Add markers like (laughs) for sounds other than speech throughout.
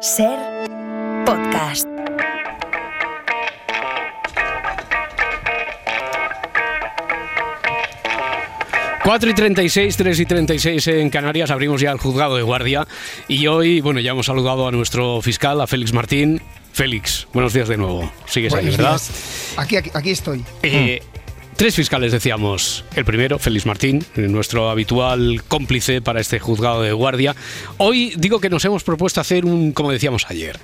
Ser podcast. Cuatro y 36, 3 y 36 en Canarias, abrimos ya el juzgado de guardia y hoy, bueno, ya hemos saludado a nuestro fiscal, a Félix Martín. Félix, buenos días de nuevo. Sigues ahí, Buenos ¿verdad? días. Aquí, aquí, aquí estoy. Eh, Tres fiscales decíamos. El primero, Félix Martín, nuestro habitual cómplice para este juzgado de guardia. Hoy digo que nos hemos propuesto hacer un, como decíamos ayer.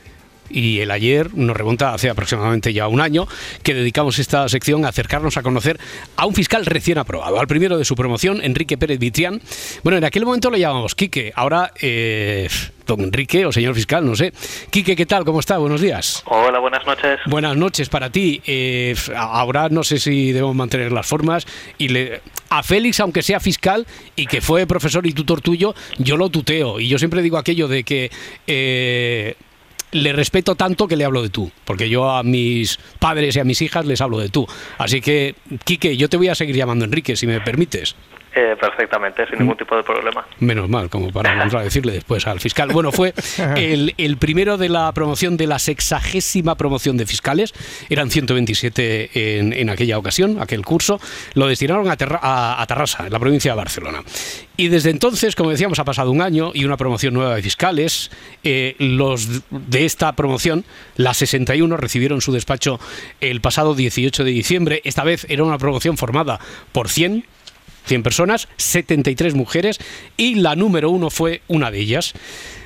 Y el ayer nos remonta hace aproximadamente ya un año que dedicamos esta sección a acercarnos a conocer a un fiscal recién aprobado, al primero de su promoción, Enrique Pérez Vitrián. Bueno, en aquel momento lo llamamos Quique, ahora eh, don Enrique o señor fiscal, no sé. Quique, ¿qué tal? ¿Cómo está? Buenos días. Hola, buenas noches. Buenas noches para ti. Eh, ahora no sé si debemos mantener las formas y le, a Félix, aunque sea fiscal y que fue profesor y tutor tuyo, yo lo tuteo y yo siempre digo aquello de que eh, le respeto tanto que le hablo de tú, porque yo a mis padres y a mis hijas les hablo de tú. Así que, Quique, yo te voy a seguir llamando Enrique, si me permites. Eh, perfectamente, sin ningún tipo de problema. Menos mal, como para (laughs) contradecirle después al fiscal. Bueno, fue (laughs) el, el primero de la promoción de la sexagésima promoción de fiscales. Eran 127 en, en aquella ocasión, aquel curso. Lo destinaron a, Terra- a, a Tarrasa, en la provincia de Barcelona. Y desde entonces, como decíamos, ha pasado un año y una promoción nueva de fiscales. Eh, los de esta promoción, las 61, recibieron su despacho el pasado 18 de diciembre. Esta vez era una promoción formada por 100 100 personas, 73 mujeres y la número uno fue una de ellas.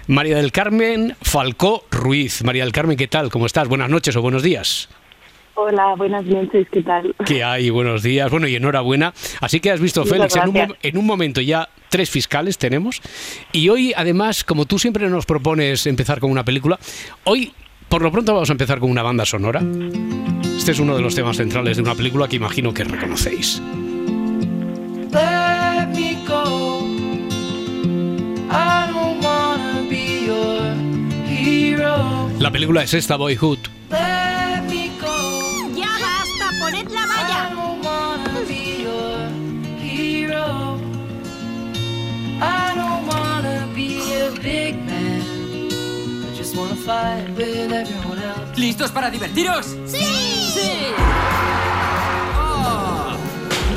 María del Carmen Falcó Ruiz. María del Carmen, ¿qué tal? ¿Cómo estás? Buenas noches o buenos días. Hola, buenas noches, ¿qué tal? ¿Qué hay? Buenos días. Bueno, y enhorabuena. Así que has visto, Muchas Félix, en un, en un momento ya tres fiscales tenemos. Y hoy, además, como tú siempre nos propones empezar con una película, hoy, por lo pronto, vamos a empezar con una banda sonora. Este es uno de los temas centrales de una película que imagino que reconocéis. La película es esta, Boyhood. ¡Ya basta! ¡Poned la valla! don't wanna be your hero.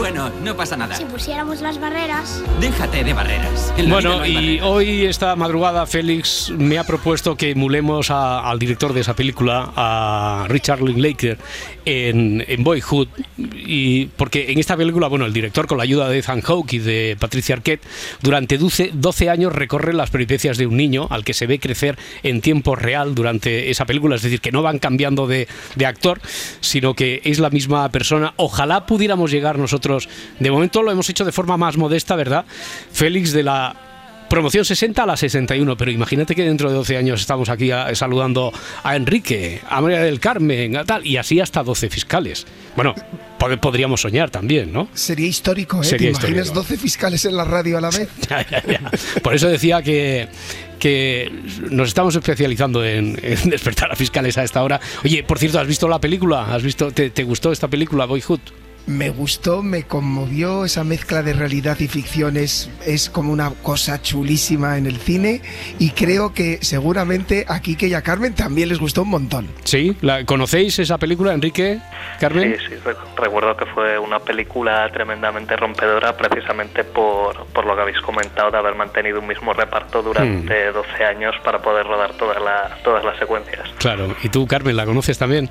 Bueno, no pasa nada. Si pusiéramos las barreras. Déjate de barreras. Bueno, no y barreras. hoy esta madrugada Félix me ha propuesto que emulemos a- al director de esa película, a Richard Linklater, en, en Boyhood, y porque en esta película, bueno, el director con la ayuda de Ethan Hawke y de Patricia Arquette, durante 12, 12 años recorre las peripecias de un niño al que se ve crecer en tiempo real durante esa película, es decir, que no van cambiando de, de actor, sino que es la misma persona. Ojalá pudiéramos llegar nosotros, de momento lo hemos hecho de forma más modesta, ¿verdad? Félix de la promoción 60 a la 61, pero imagínate que dentro de 12 años estamos aquí a- saludando a Enrique, a María del Carmen, a tal, y así hasta 12 fiscales. Bueno, pod- podríamos soñar también, ¿no? Sería histórico, ¿eh? Sería ¿Te imaginas histórico. 12 fiscales en la radio a la (laughs) vez? Ya, ya, ya. Por eso decía que, que nos estamos especializando en, en despertar a fiscales a esta hora. Oye, por cierto, ¿has visto la película? ¿Has visto, te, te gustó esta película, Boyhood? Me gustó, me conmovió esa mezcla de realidad y ficción. Es, es como una cosa chulísima en el cine y creo que seguramente a Kike y a Carmen también les gustó un montón. ¿Sí? ¿La, ¿Conocéis esa película, Enrique? ¿Carmen? Sí, sí, re- recuerdo que fue una película tremendamente rompedora precisamente por, por lo que habéis comentado de haber mantenido un mismo reparto durante 12 años para poder rodar todas las todas las secuencias. Claro. ¿Y tú, Carmen, la conoces también?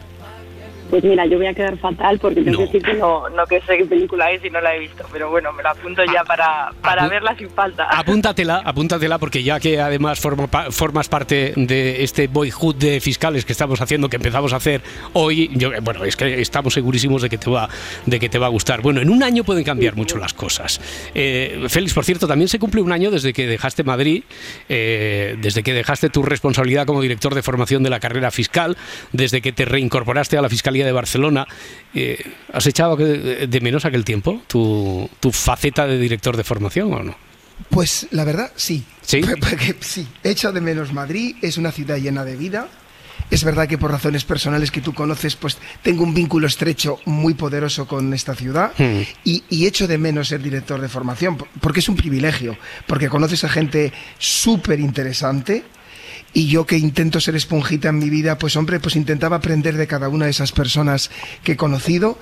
Pues mira, yo voy a quedar fatal porque tengo No. que decir que no, no que sé qué película es y no la he visto, pero bueno, me la apunto ya para, para apu- verla sin falta. (laughs) Apúntatela, apúntatela, porque ya que además forma pa- formas parte de este boyhood de fiscales que estamos haciendo, que empezamos a hacer hoy, yo, bueno, es que estamos segurísimos de que te va, de que te va a gustar. Bueno, en un año pueden cambiar mucho las cosas. Eh, Félix, por cierto, también se cumple un año desde que dejaste Madrid, eh, desde que dejaste tu responsabilidad como director de formación de la carrera fiscal, desde que te reincorporaste a la Fiscalía de Barcelona. Eh, ¿Has echado de menos aquel tiempo tu, tu faceta de director de formación o no? Pues la verdad, sí. ¿Sí? (laughs) Porque sí, echo de menos Madrid, es una ciudad llena de vida. Es verdad que por razones personales que tú conoces, pues tengo un vínculo estrecho muy poderoso con esta ciudad Hmm. y, y echo de menos ser director de formación, por- porque es un privilegio, porque conoces a gente súper interesante y yo que intento ser esponjita en mi vida, pues hombre, pues intentaba aprender de cada una de esas personas que he conocido.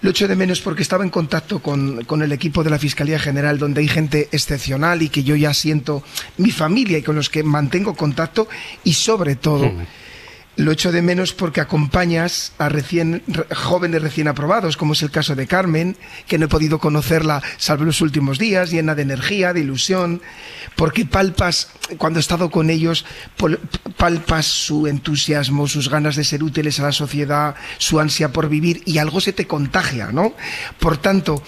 Lo echo de menos porque estaba en contacto con, con el equipo de la Fiscalía General, donde hay gente excepcional y que yo ya siento mi familia y con los que mantengo contacto y sobre todo... Lo echo de menos porque acompañas a recién, re- jóvenes recién aprobados, como es el caso de Carmen, que no he podido conocerla salvo los últimos días, llena de energía, de ilusión, porque palpas, cuando he estado con ellos, palpas su entusiasmo, sus ganas de ser útiles a la sociedad, su ansia por vivir y algo se te contagia, ¿no? Por tanto,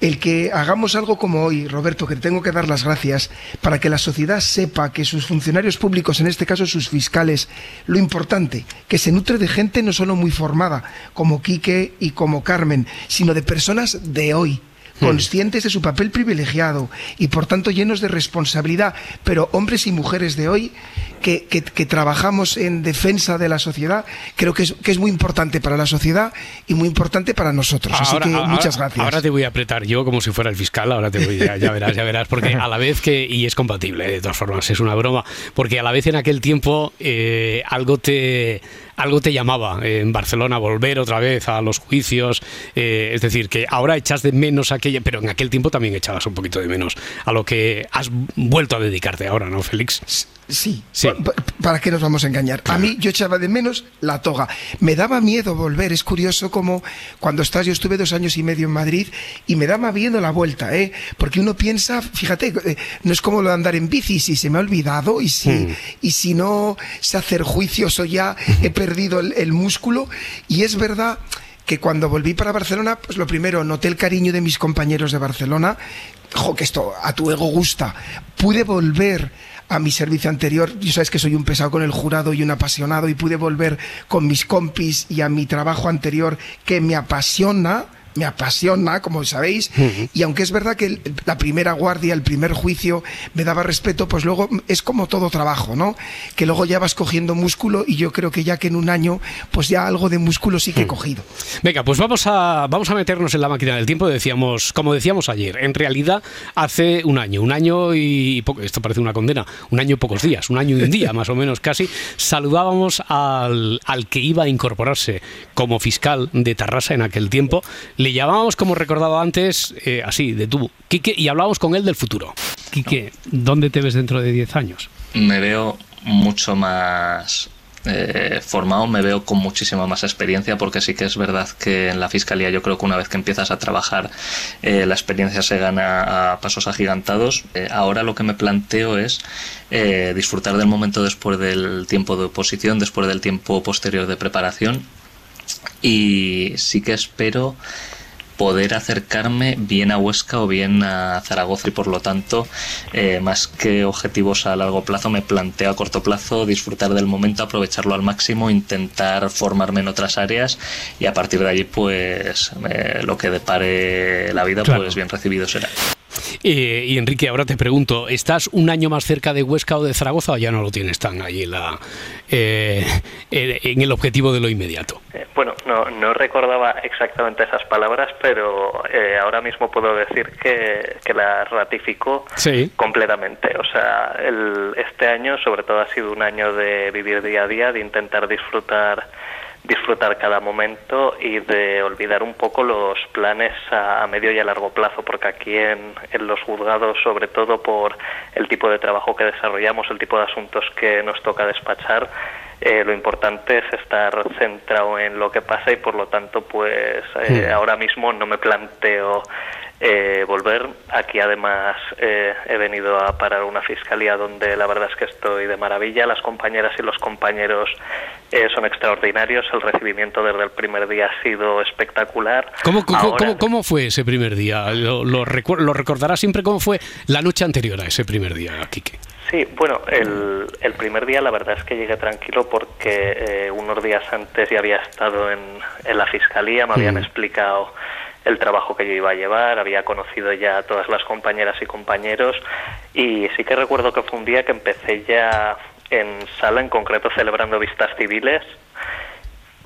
el que hagamos algo como hoy, Roberto, que te tengo que dar las gracias, para que la sociedad sepa que sus funcionarios públicos, en este caso sus fiscales, lo importante, que se nutre de gente no solo muy formada, como Quique y como Carmen, sino de personas de hoy conscientes de su papel privilegiado y por tanto llenos de responsabilidad, pero hombres y mujeres de hoy que, que- que trabajamos en defensa de la sociedad, creo que es, que es muy importante para la sociedad y muy importante para nosotros. Así Ahora- que ahora- muchas gracias. Ahora te voy a apretar yo como si fuera el fiscal, ahora te voy a, ya verás, ya verás, porque a la vez que, y es compatible, de todas formas, es una broma, porque a la vez en aquel tiempo eh, algo te algo te llamaba eh, en Barcelona volver otra vez a los juicios, eh, es decir, que ahora echas de menos aquella, pero en aquel tiempo también echabas un poquito de menos a lo que has vuelto a dedicarte ahora, ¿no, Félix? Sí, Sí. pa- pa- ¿para qué nos vamos a engañar? A mí yo echaba de menos la toga. Me daba miedo volver. Es curioso como cuando estás, yo estuve dos años y medio en Madrid y me daba miedo la vuelta, ¿eh? Porque uno piensa, fíjate, eh, no es como lo de andar en bici, si se me ha olvidado y si, Mm. y si no sé hacer juicios o ya he perdido el, el músculo. Y es verdad que cuando volví para Barcelona, pues lo primero, noté el cariño de mis compañeros de Barcelona. Jo, que esto a tu ego gusta. Pude volver a mi servicio anterior. Yo sabes que soy un pesado con el jurado y un apasionado y pude volver con mis compis y a mi trabajo anterior que me apasiona. Me apasiona, como sabéis, y aunque es verdad que el- la primera guardia, el primer juicio me daba respeto, pues luego es como todo trabajo, ¿no? Que luego ya vas cogiendo músculo y yo creo que ya que en un año, pues ya algo de músculo sí que he cogido. Venga, pues vamos a, vamos a meternos en la máquina del tiempo. Decíamos, como decíamos ayer, en realidad hace un año, un año y poco, esto parece una condena, un año y pocos días, un año y un día más o menos casi, saludábamos al, al que iba a incorporarse como fiscal de Tarrasa en aquel tiempo. Le llamábamos, como recordaba antes, eh, así, de tú, Quique, y hablábamos con él del futuro. Quique, ¿dónde te ves dentro de 10 años? me veo mucho más eh, formado, me veo con muchísima más experiencia, porque sí que es verdad que en la fiscalía yo creo que una vez que empiezas a trabajar, eh, la experiencia se gana a pasos agigantados. Ahora lo que me planteo es disfrutar del momento después del tiempo de oposición, después del tiempo posterior de preparación. Y sí que espero poder acercarme bien a Huesca o bien a Zaragoza y por lo tanto eh, más que objetivos a largo plazo me planteo a corto plazo disfrutar del momento aprovecharlo al máximo intentar formarme en otras áreas y a partir de allí pues eh, lo que depare la vida Claro. pues bien recibido será Eh, y Enrique, ahora te pregunto, ¿estás un año más cerca de Huesca o de Zaragoza o ya no lo tienes tan ahí en, la, eh, en el objetivo de lo inmediato? Eh, Bueno, no, no recordaba exactamente esas palabras, pero eh, ahora mismo puedo decir que, que las ratifico Sí. completamente. O sea, el, este año sobre todo ha sido un año de vivir día a día, de intentar disfrutar disfrutar cada momento y de olvidar un poco los planes a, a medio y a largo plazo, porque aquí en, en los juzgados, sobre todo por el tipo de trabajo que desarrollamos, el tipo de asuntos que nos toca despachar, eh, lo importante es estar centrado en lo que pasa y por lo tanto pues eh, ahora mismo no me planteo eh, volver aquí además eh, he venido a parar una fiscalía donde la verdad es que estoy de maravilla las compañeras y los compañeros eh, son extraordinarios el recibimiento desde el primer día ha sido espectacular ¿Cómo, cómo, Ahora- cómo- cómo fue ese primer día? ¿Lo, lo, lo recordarás siempre cómo fue la noche anterior a ese primer día, Quique? Sí, bueno, el, el primer día la verdad es que llegué tranquilo porque eh, unos días antes ya había estado en, en la fiscalía, me habían Mm. explicado el trabajo que yo iba a llevar, había conocido ya a todas las compañeras y compañeros y sí que recuerdo que fue un día que empecé ya en sala, en concreto celebrando vistas civiles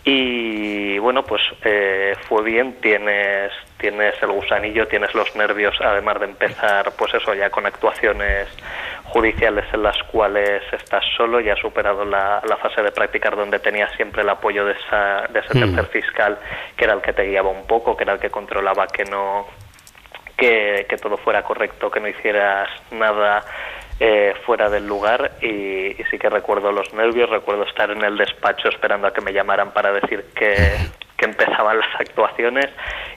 Y bueno, pues eh, fue bien, tienes, tienes el gusanillo, tienes los nervios, además de empezar, pues eso, ya con actuaciones judiciales en las cuales estás solo, ya has superado la, la fase de practicar donde tenías siempre el apoyo de, esa, de ese Mm. tercer fiscal, que era el que te guiaba un poco, que era el que controlaba que no que, que todo fuera correcto, que no hicieras nada eh, fuera del lugar y, y sí que recuerdo los nervios, recuerdo estar en el despacho esperando a que me llamaran para decir que, que empezaban las actuaciones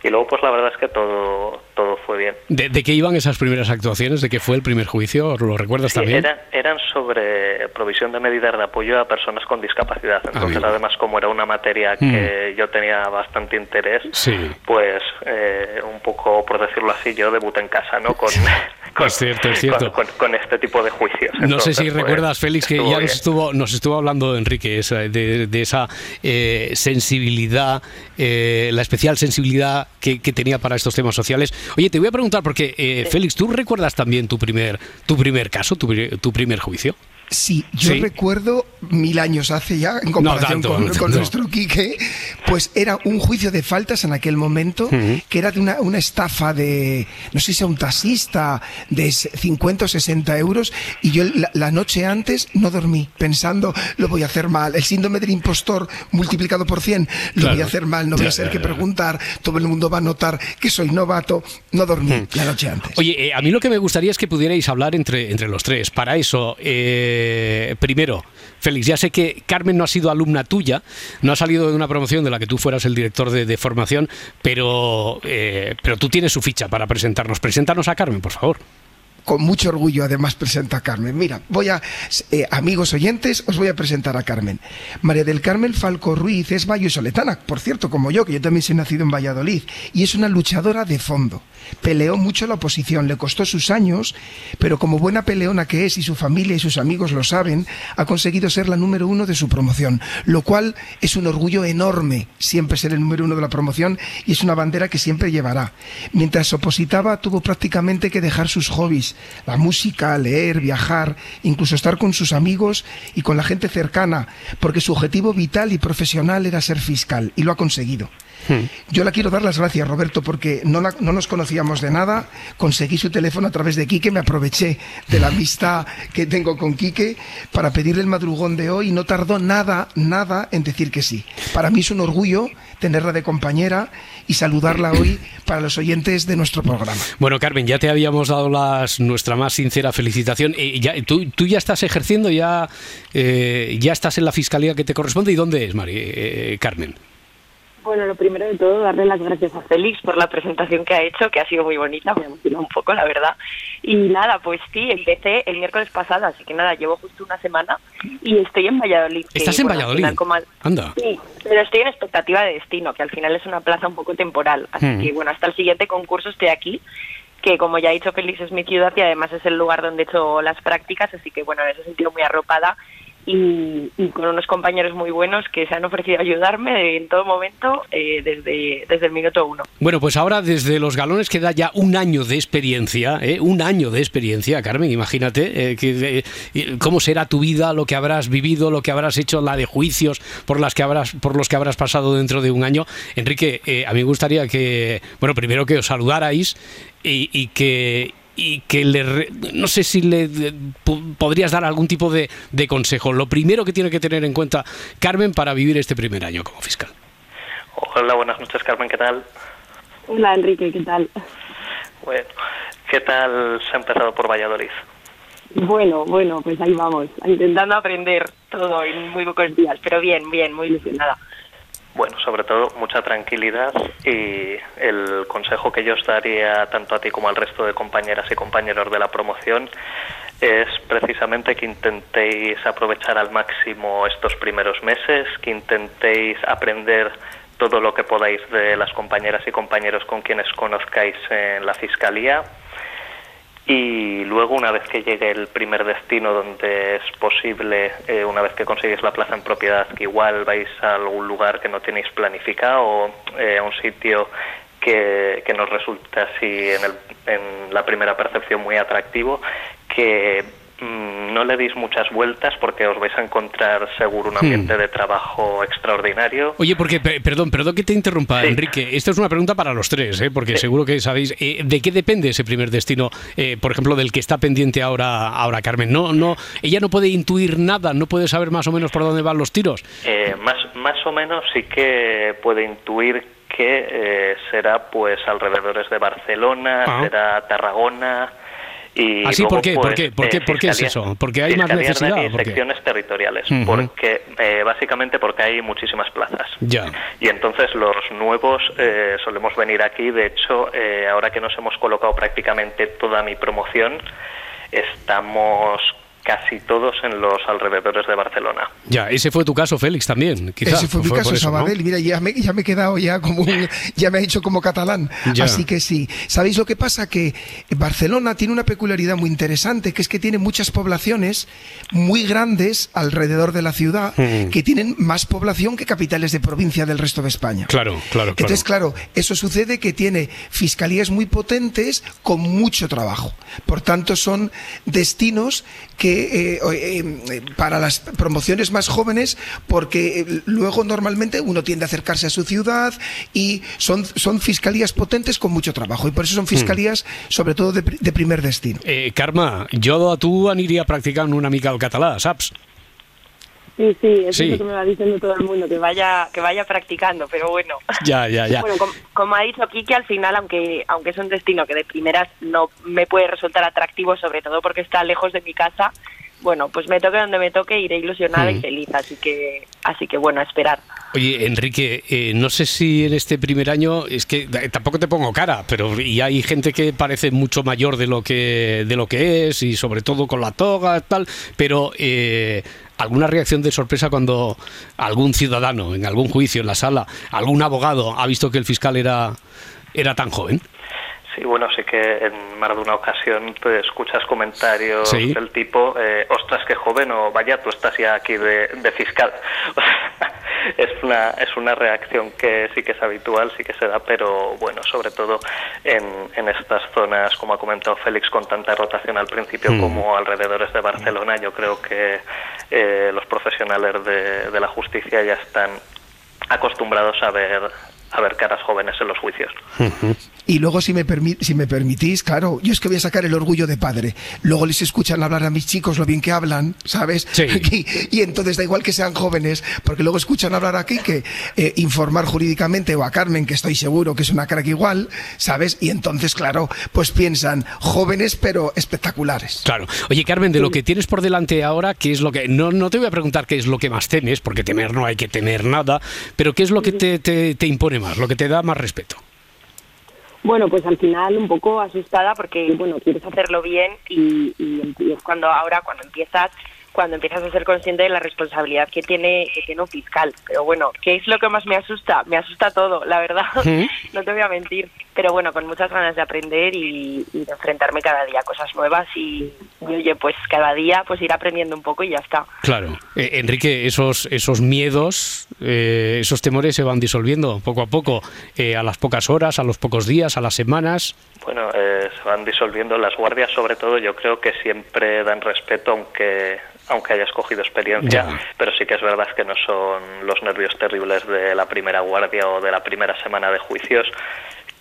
y luego pues la verdad es que todo, todo fue bien. ¿De, de qué iban esas primeras actuaciones? ¿De qué fue el primer juicio? ¿Lo recuerdas Sí, también? eran, eran sobre provisión de medidas de apoyo a personas con discapacidad. Entonces, Amigo. además, como era una materia que yo tenía bastante interés, Sí. pues eh, un poco, por decirlo así, yo debuté en casa, ¿no? Con, (laughs) (laughs) con, Es cierto, es cierto. con- con- con este tipo de juicios. No sé Entonces, si pues, recuerdas, Félix, que ya nos estuvo, nos estuvo hablando Enrique esa- de, de esa eh, sensibilidad, eh, la especial sensibilidad que, que tenía para estos temas sociales. Oye, te voy a preguntar, porque eh, Félix, ¿tú recuerdas también tu primer, tu primer caso, tu, tu primer juicio? Sí, yo Sí. recuerdo mil años hace ya, en comparación tanto, con, no con tanto. nuestro Quique, pues era un juicio de faltas en aquel momento, que era de una, una estafa de, no sé si a un taxista, de 50 o 60 euros, y yo la, la noche antes no dormí, pensando, lo voy a hacer mal, el síndrome del impostor multiplicado por 100, lo Claro. voy a hacer mal, no voy a ser que preguntar, todo el mundo va a notar que soy novato, no dormí Hmm. la noche antes. Oye, eh, a mí lo que me gustaría es que pudierais hablar entre, entre los tres. Para eso, eh, primero, Félix, ya sé que Carmen no ha sido alumna tuya, no ha salido de una promoción de la que tú fueras el director de, de formación, pero, eh, pero tú tienes su ficha para presentarnos. Preséntanos a Carmen, por favor. Con mucho orgullo además presento a Carmen. Mira, voy a, eh, amigos oyentes, os voy a presentar a Carmen. María del Carmen Falco Ruiz es vallisoletana, por cierto, como yo, que yo también soy nacido en Valladolid, y es una luchadora de fondo. Peleó mucho la oposición, le costó sus años, pero como buena peleona que es y su familia y sus amigos lo saben, ha conseguido ser la número uno de su promoción, lo cual es un orgullo enorme, siempre ser el número uno de la promoción y es una bandera que siempre llevará. Mientras opositaba, tuvo prácticamente que dejar sus hobbies, la música, leer, viajar, incluso estar con sus amigos y con la gente cercana, porque su objetivo vital y profesional era ser fiscal y lo ha conseguido. Yo le quiero dar las gracias, Roberto, porque no, la- no nos conocíamos de nada. Conseguí su teléfono a través de Quique, me aproveché de la (laughs) amistad que tengo con Quique para pedirle el madrugón de hoy y no tardó nada, nada en decir que sí. Para mí es un orgullo tenerla de compañera y saludarla hoy para los oyentes de nuestro programa. Bueno, Carmen, ya te habíamos dado las, nuestra más sincera felicitación. Eh, ya, tú, tú ya estás ejerciendo, ya, eh, ya estás en la fiscalía que te corresponde. ¿Y dónde es, Mari, eh, Carmen? Bueno, lo primero de todo, darle las gracias a Félix por la presentación que ha hecho, que ha sido muy bonita, me ha emocionado un poco, la verdad. Y nada, pues sí, empecé el miércoles pasado, así que nada, llevo justo una semana y estoy en Valladolid. que, ¿Estás en bueno, Valladolid? final, como Anda. Sí, pero estoy en expectativa de destino, que al final es una plaza un poco temporal. Así Mm. que bueno, hasta el siguiente concurso estoy aquí, que como ya ha dicho Félix es mi ciudad y además es el lugar donde he hecho las prácticas, así que bueno, en ese sentido muy arropada y, con unos compañeros muy buenos que se han ofrecido a ayudarme en todo momento eh, desde, desde el minuto uno. Bueno, pues ahora desde los galones queda ya un año de experiencia, ¿eh? un año de experiencia, Carmen, imagínate eh, que, eh, cómo será tu vida, lo que habrás vivido, lo que habrás hecho, la de juicios por, las que habrás, por los que habrás pasado dentro de un año. Enrique, a mí me gustaría que, bueno, primero que os saludarais y, y que y que le re- no sé si le podrías dar algún tipo de, de consejo. Lo primero que tiene que tener en cuenta Carmen para vivir este primer año como fiscal. Hola, buenas noches, Carmen, ¿qué tal? Hola Enrique, ¿qué tal? Bueno, ¿qué tal se ha empezado por Valladolid? Bueno, bueno, pues ahí vamos, intentando aprender todo en muy pocos días, pero bien, bien, muy ilusionada. Bueno, sobre todo mucha tranquilidad y el consejo que yo os daría tanto a ti como al resto de compañeras y compañeros de la promoción es precisamente que intentéis aprovechar al máximo estos primeros meses, que intentéis aprender todo lo que podáis de las compañeras y compañeros con quienes conozcáis en la fiscalía y luego una vez que llegue el primer destino donde es posible, eh, una vez que conseguís la plaza en propiedad, que igual vais a algún lugar que no tenéis planificado o eh, a un sitio que, que nos resulta así en, el- en la primera percepción muy atractivo, que no le deis muchas vueltas porque os vais a encontrar seguro un ambiente de trabajo extraordinario. Oye, porque, pe- perdón, perdón que te interrumpa, Sí. Enrique. Esta es una pregunta para los tres, ¿eh? porque seguro que sabéis eh, de qué depende ese primer destino, eh, por ejemplo, del que está pendiente ahora, ahora Carmen. No, no, ella no puede intuir nada, no puede saber más o menos por dónde van los tiros. Eh, más, más o menos sí que puede intuir que eh, será pues alrededores de Barcelona, Ah. será Tarragona y ¿Ah, sí? luego, ¿Por qué? ¿Por pues, qué? ¿Por qué? ¿Por qué es eso? ¿Porque hay más necesidad y secciones territoriales, Ujú. porque eh, básicamente porque hay muchísimas plazas. Ya. Y entonces los nuevos eh, solemos venir aquí. De hecho, eh, ahora que nos hemos colocado prácticamente toda mi promoción, estamos casi todos en los alrededores de Barcelona. Ya, ese fue tu caso, Félix, también. Quizá. Ese fue mi caso, eso, ¿no? Sabadell. Mira, ya me, ya me he quedado ya como un, ya me ha hecho como catalán. Ya. Así que sí. ¿Sabéis lo que pasa? Que Barcelona tiene una peculiaridad muy interesante, que es que tiene muchas poblaciones muy grandes alrededor de la ciudad, Mm. que tienen más población que capitales de provincia del resto de España. Claro, claro, claro. Entonces, claro, eso sucede que tiene fiscalías muy potentes con mucho trabajo. Por tanto, son destinos que eh, eh, eh, para las promociones más jóvenes, porque luego normalmente uno tiende a acercarse a su ciudad y son, son fiscalías potentes con mucho trabajo. Y por eso son fiscalías, sobre todo, de, pri- de primer destino. Eh, Carme, jo a tu aniria practicant una mica el català, saps? Sí, sí, eso Sí. es lo que me va diciendo todo el mundo, que vaya, que vaya practicando, pero bueno. Ya, ya, ya. Bueno, com- como, ha dicho Kiki, al final, aunque, aunque es un destino que de primeras no me puede resultar atractivo, sobre todo porque está lejos de mi casa, bueno, pues me toque donde me toque, iré ilusionada Mm. y feliz, así que, así que bueno, a esperar. Oye, Enrique, eh, no sé si en este primer año, es que eh, tampoco te pongo cara, pero y hay gente que parece mucho mayor de lo que de lo que es y sobre todo con la toga tal, pero eh, alguna reacción de sorpresa cuando algún ciudadano en algún juicio en la sala, algún abogado ha visto que el fiscal era era tan joven. Sí, bueno, sí que en más de una ocasión te escuchas comentarios Sí. del tipo, eh, ostras, qué joven, o vaya, tú estás ya aquí de, de fiscal. (laughs) Es una, es una reacción que sí que es habitual, sí que se da, pero bueno, sobre todo en, en estas zonas, como ha comentado Félix, con tanta rotación al principio Mm. como alrededores de Barcelona, yo creo que eh, los profesionales de, de la justicia ya están acostumbrados a ver, a ver caras jóvenes en los juicios. Y luego, si me, si me permitís, claro, yo es que voy a sacar el orgullo de padre. Luego les escuchan hablar a mis chicos lo bien que hablan, ¿sabes? Sí. (laughs) Y, y entonces da igual que sean jóvenes, porque luego escuchan hablar aquí que eh, informar jurídicamente o a Carmen, que estoy seguro que es una crack igual, ¿sabes? Y entonces, claro, pues piensan jóvenes pero espectaculares. Claro. Oye, Carmen, de lo que tienes por delante ahora, ¿qué es lo que.? No, no te voy a preguntar qué es lo que más temes, porque temer no hay que temer nada, pero ¿qué es lo que te, te- te impone más, lo que te da más respeto? Bueno, pues al final un poco asustada porque, bueno, quieres hacerlo bien y, y- y es cuando ahora, cuando empiezas cuando empiezas a ser consciente de la responsabilidad que tiene que tiene un fiscal. Pero bueno, ¿qué es lo que más me asusta? Me asusta todo, la verdad. ¿Mm? (laughs) no te voy a mentir. Pero bueno, con muchas ganas de aprender y, y de enfrentarme cada día a cosas nuevas y, y, oye, pues cada día pues ir aprendiendo un poco y ya está. Claro. Eh, Enrique, esos, esos miedos, eh, esos temores se van disolviendo poco a poco, eh, a las pocas horas, a los pocos días, a las semanas. Bueno, eh, se van disolviendo las guardias, sobre todo yo creo que siempre dan respeto, aunque aunque hayas cogido experiencia, Ya. pero sí que es verdad que no son los nervios terribles de la primera guardia o de la primera semana de juicios,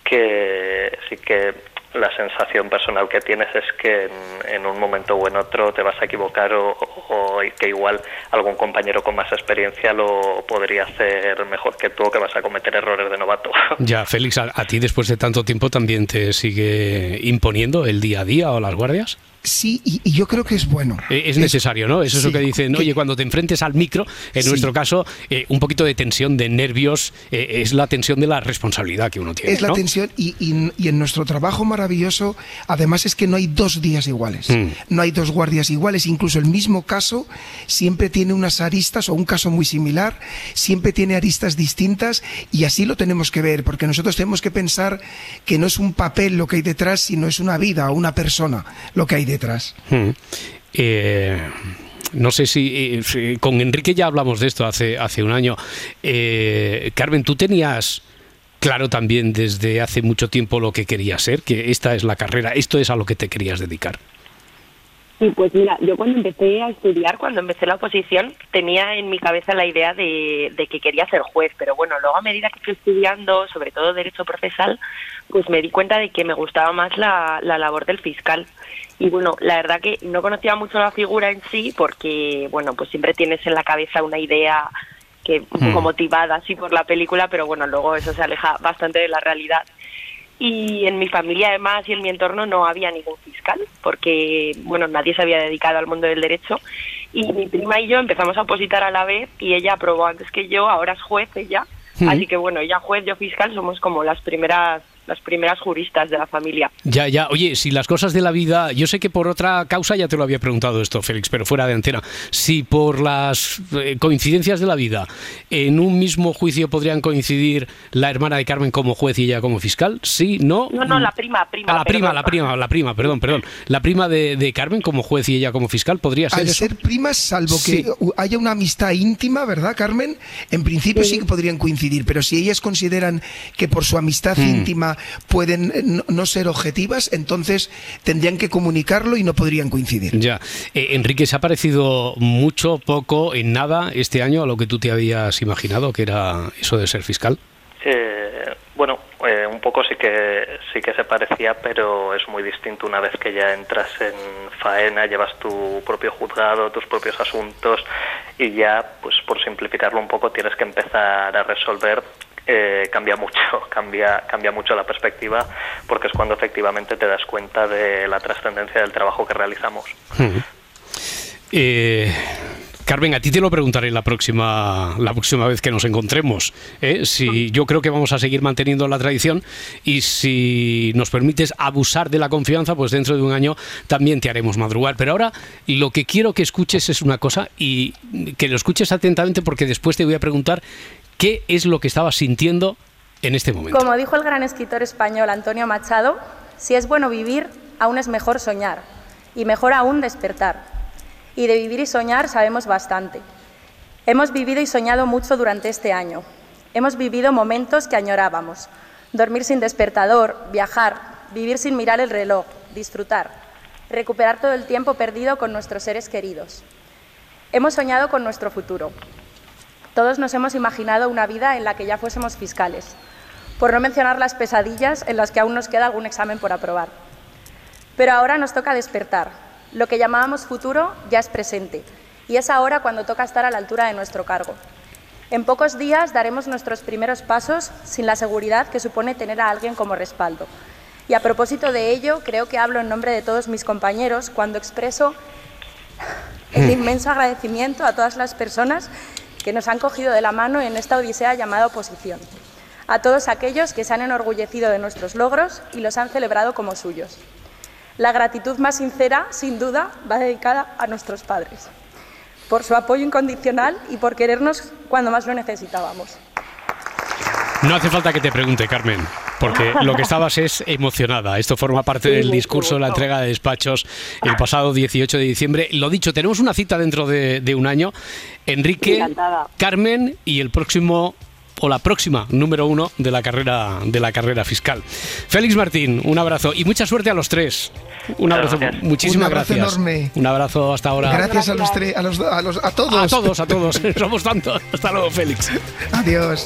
que sí que la sensación personal que tienes es que en, en un momento o en otro te vas a equivocar o, o que igual algún compañero con más experiencia lo podría hacer mejor que tú o que vas a cometer errores de novato. (laughs) Ya, Félix, ¿a, a ti después de tanto tiempo también te sigue imponiendo el día a día o las guardias? Sí, y, y yo creo que es bueno. Eh, Es necesario, ¿no? Es eso sí, que dicen, que- oye, cuando te enfrentes al micro, en Sí. nuestro caso, eh, un poquito de tensión, de nervios, eh, es la tensión de la responsabilidad que uno tiene. Es la ¿no? tensión y, y- y en nuestro trabajo maravilloso, además es que no hay dos días iguales, Mm. no hay dos guardias iguales, incluso el mismo caso siempre tiene unas aristas o un caso muy similar, siempre tiene aristas distintas y así lo tenemos que ver, porque nosotros tenemos que pensar que no es un papel lo que hay detrás, sino es una vida o una persona lo que hay detrás. Mm. Eh, no sé si, eh, si- con Enrique ya hablamos de esto hace, hace un año. Eh, Carmen, tú tenías claro también desde hace mucho tiempo lo que querías ser, que esta es la carrera, esto es a lo que te querías dedicar. Sí, pues mira, yo cuando empecé a estudiar, cuando empecé la oposición, tenía en mi cabeza la idea de, que quería ser juez, pero bueno, luego a medida que fui estudiando, sobre todo derecho procesal, pues me di cuenta de que me gustaba más la labor del fiscal. Y bueno, la verdad que no conocía mucho la figura en sí, porque bueno, pues siempre tienes en la cabeza una idea que un poco Mm. motivada así por la película, pero bueno, luego eso se aleja bastante de la realidad. Y en mi familia además y en mi entorno no había ningún fiscal, porque bueno, nadie se había dedicado al mundo del derecho. Y mi prima y yo empezamos a opositar a la vez y ella aprobó antes que yo, ahora es juez ella. Ujú. Así que bueno, ella juez, yo fiscal, somos como las primeras las primeras juristas de la familia. Ya, ya. Oye, si las cosas de la vida, yo sé que por otra causa ya te lo había preguntado esto, Félix, pero fuera de antena. Si por las eh, coincidencias de la vida en un mismo juicio podrían coincidir la hermana de Carmen como juez y ella como fiscal, sí, no. No, no, la prima, prima. Ah, la prima, perdón. la prima, la prima, perdón, perdón. La prima de, de Carmen como juez y ella como fiscal podría ser Al eso? ser primas, salvo Sí. que haya una amistad íntima, ¿verdad, Carmen? En principio sí. Sí. que podrían coincidir, pero si ellas consideran que por su amistad Mm. íntima pueden eh, no, no ser objetivas, entonces tendrían que comunicarlo y no podrían coincidir. Ya. Eh, Enrique, ¿se ha parecido mucho, poco, en nada este año a lo que tú te habías imaginado que era eso de ser fiscal? Eh, bueno, eh, un poco sí que sí que se parecía, pero es muy distinto una vez que ya entras en faena, llevas tu propio juzgado, tus propios asuntos y ya, pues por simplificarlo un poco, tienes que empezar a resolver. Eh, cambia mucho, (laughs) cambia cambia mucho la perspectiva, porque es cuando efectivamente te das cuenta de la trascendencia del trabajo que realizamos. Eh, Carmen, a ti te lo preguntaré la próxima, la próxima vez que nos encontremos. ¿eh? Si yo creo que vamos a seguir manteniendo la tradición y si nos permites abusar de la confianza, pues dentro de un año también te haremos madrugar. Pero ahora lo que quiero que escuches es una cosa y que lo escuches atentamente porque después te voy a preguntar qué es lo que estabas sintiendo en este momento. Como dijo el gran escritor español Antonio Machado, si es bueno vivir, aún es mejor soñar y mejor aún despertar. Y de vivir y soñar sabemos bastante. Hemos vivido y soñado mucho durante este año. Hemos vivido momentos que añorábamos. Dormir sin despertador, viajar, vivir sin mirar el reloj, disfrutar, recuperar todo el tiempo perdido con nuestros seres queridos. Hemos soñado con nuestro futuro. Todos nos hemos imaginado una vida en la que ya fuésemos fiscales, por no mencionar las pesadillas en las que aún nos queda algún examen por aprobar. Pero ahora nos toca despertar. Lo que llamábamos futuro ya es presente, y es ahora cuando toca estar a la altura de nuestro cargo. En pocos días daremos nuestros primeros pasos sin la seguridad que supone tener a alguien como respaldo. Y a propósito de ello, creo que hablo en nombre de todos mis compañeros cuando expreso el inmenso agradecimiento a todas las personas que nos han cogido de la mano en esta odisea llamada oposición. A todos aquellos que se han enorgullecido de nuestros logros y los han celebrado como suyos. La gratitud más sincera, sin duda, va dedicada a nuestros padres, por su apoyo incondicional y por querernos cuando más lo necesitábamos. No hace falta que te pregunte, Carmen, porque lo que estabas es emocionada. Esto forma parte Sí, del discurso de la entrega de despachos el pasado 18 de diciembre. Lo dicho, tenemos una cita dentro de, de un año. Enrique, Encantada. Carmen y el próximo o la próxima número uno de la carrera de la carrera fiscal. Félix Martín, un abrazo y mucha suerte a los tres. Un abrazo, gracias. muchísimas Un abrazo gracias. enorme. Un abrazo hasta ahora. Gracias a los tres, a, los, a, los- a todos. A todos, a todos. (laughs) Somos tantos. Hasta luego, Félix. Adiós.